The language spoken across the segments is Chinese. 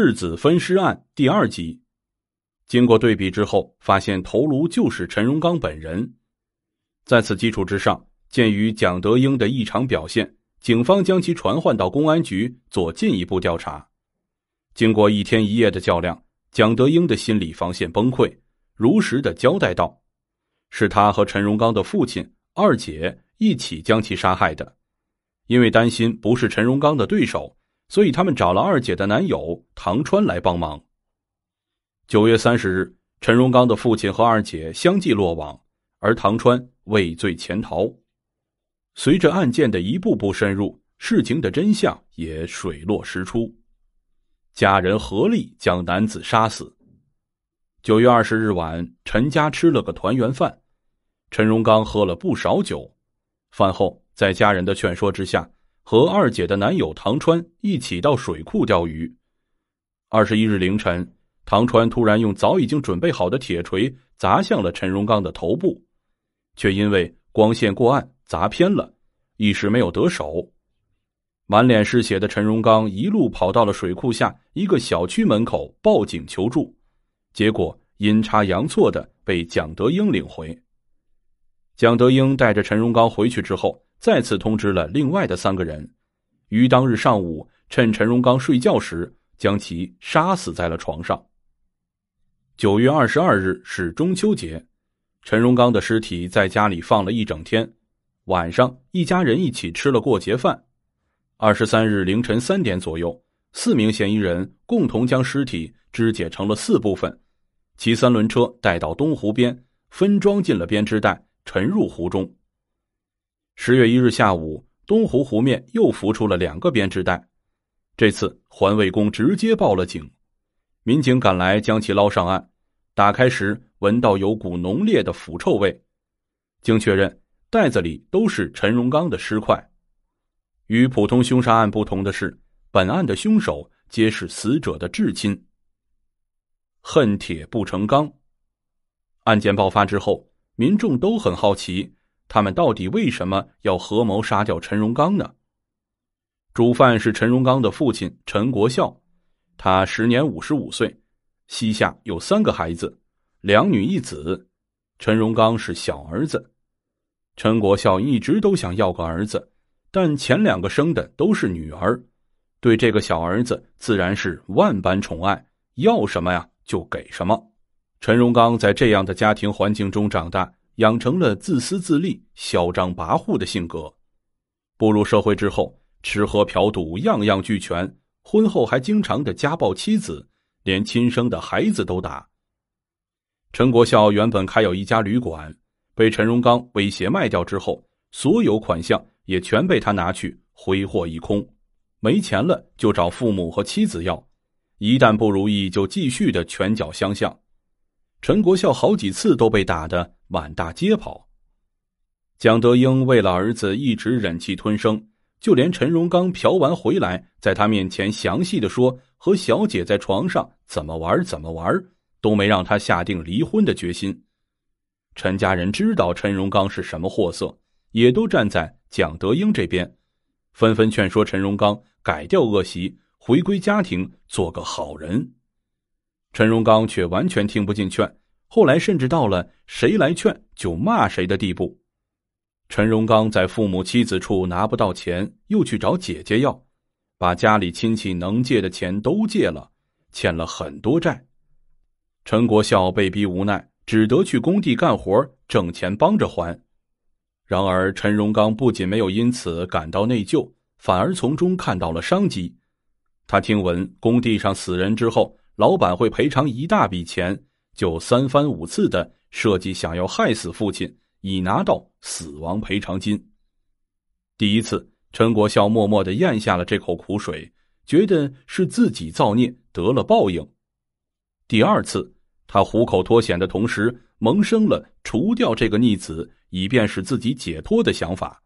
世子分尸案第二集，经过对比之后，发现头颅就是陈荣刚本人。在此基础之上，鉴于蒋德英的异常表现，警方将其传唤到公安局做进一步调查。经过一天一夜的较量，蒋德英的心理防线崩溃，如实的交代道：“是他和陈荣刚的父亲二姐一起将其杀害的，因为担心不是陈荣刚的对手。”所以，他们找了二姐的男友唐川来帮忙。九月三十日，陈荣刚的父亲和二姐相继落网，而唐川畏罪潜逃。随着案件的一步步深入，事情的真相也水落石出。家人合力将男子杀死。九月二十日晚，陈家吃了个团圆饭，陈荣刚喝了不少酒。饭后，在家人的劝说之下。和二姐的男友唐川一起到水库钓鱼。二十一日凌晨，唐川突然用早已经准备好的铁锤砸向了陈荣刚的头部，却因为光线过暗砸偏了，一时没有得手。满脸是血的陈荣刚一路跑到了水库下一个小区门口报警求助，结果阴差阳错的被蒋德英领回。蒋德英带着陈荣刚回去之后。再次通知了另外的三个人，于当日上午趁陈荣刚睡觉时将其杀死在了床上。九月二十二日是中秋节，陈荣刚的尸体在家里放了一整天，晚上一家人一起吃了过节饭。二十三日凌晨三点左右，四名嫌疑人共同将尸体肢解成了四部分，骑三轮车带到东湖边，分装进了编织袋，沉入湖中。十月一日下午，东湖湖面又浮出了两个编织袋，这次环卫工直接报了警，民警赶来将其捞上岸。打开时，闻到有股浓烈的腐臭味。经确认，袋子里都是陈荣刚的尸块。与普通凶杀案不同的是，本案的凶手皆是死者的至亲。恨铁不成钢。案件爆发之后，民众都很好奇。他们到底为什么要合谋杀掉陈荣刚呢？主犯是陈荣刚的父亲陈国孝，他时年五十五岁，膝下有三个孩子，两女一子。陈荣刚是小儿子，陈国孝一直都想要个儿子，但前两个生的都是女儿，对这个小儿子自然是万般宠爱，要什么呀就给什么。陈荣刚在这样的家庭环境中长大。养成了自私自利、嚣张跋扈的性格，步入社会之后，吃喝嫖赌样样俱全，婚后还经常的家暴妻子，连亲生的孩子都打。陈国孝原本开有一家旅馆，被陈荣刚威胁卖掉之后，所有款项也全被他拿去挥霍一空，没钱了就找父母和妻子要，一旦不如意就继续的拳脚相向。陈国孝好几次都被打得满大街跑。蒋德英为了儿子一直忍气吞声，就连陈荣刚嫖完回来，在他面前详细的说和小姐在床上怎么玩怎么玩，都没让他下定离婚的决心。陈家人知道陈荣刚是什么货色，也都站在蒋德英这边，纷纷劝说陈荣刚改掉恶习，回归家庭，做个好人。陈荣刚却完全听不进劝，后来甚至到了谁来劝就骂谁的地步。陈荣刚在父母妻子处拿不到钱，又去找姐姐要，把家里亲戚能借的钱都借了，欠了很多债。陈国孝被逼无奈，只得去工地干活挣钱帮着还。然而，陈荣刚不仅没有因此感到内疚，反而从中看到了商机。他听闻工地上死人之后。老板会赔偿一大笔钱，就三番五次的设计想要害死父亲，以拿到死亡赔偿金。第一次，陈国孝默默的咽下了这口苦水，觉得是自己造孽得了报应。第二次，他虎口脱险的同时，萌生了除掉这个逆子，以便使自己解脱的想法。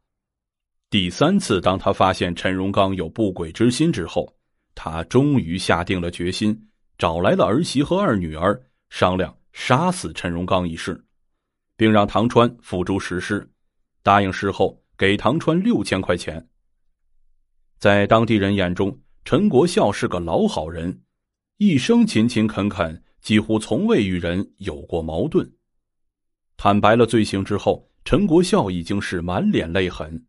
第三次，当他发现陈荣刚有不轨之心之后，他终于下定了决心。找来了儿媳和二女儿，商量杀死陈荣刚一事，并让唐川付诸实施。答应事后给唐川六千块钱。在当地人眼中，陈国孝是个老好人，一生勤勤恳恳，几乎从未与人有过矛盾。坦白了罪行之后，陈国孝已经是满脸泪痕。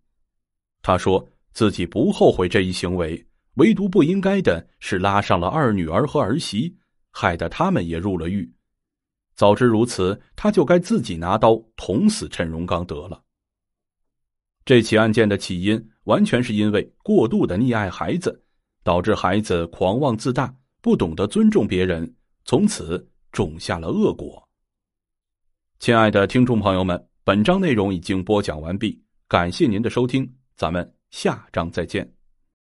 他说自己不后悔这一行为，唯独不应该的是拉上了二女儿和儿媳，害得他们也入了狱。早知如此，他就该自己拿刀捅死陈荣刚得了。这起案件的起因完全是因为过度的溺爱孩子，导致孩子狂妄自大，不懂得尊重别人，从此种下了恶果。亲爱的听众朋友们，本章内容已经播讲完毕，感谢您的收听，咱们下章再见。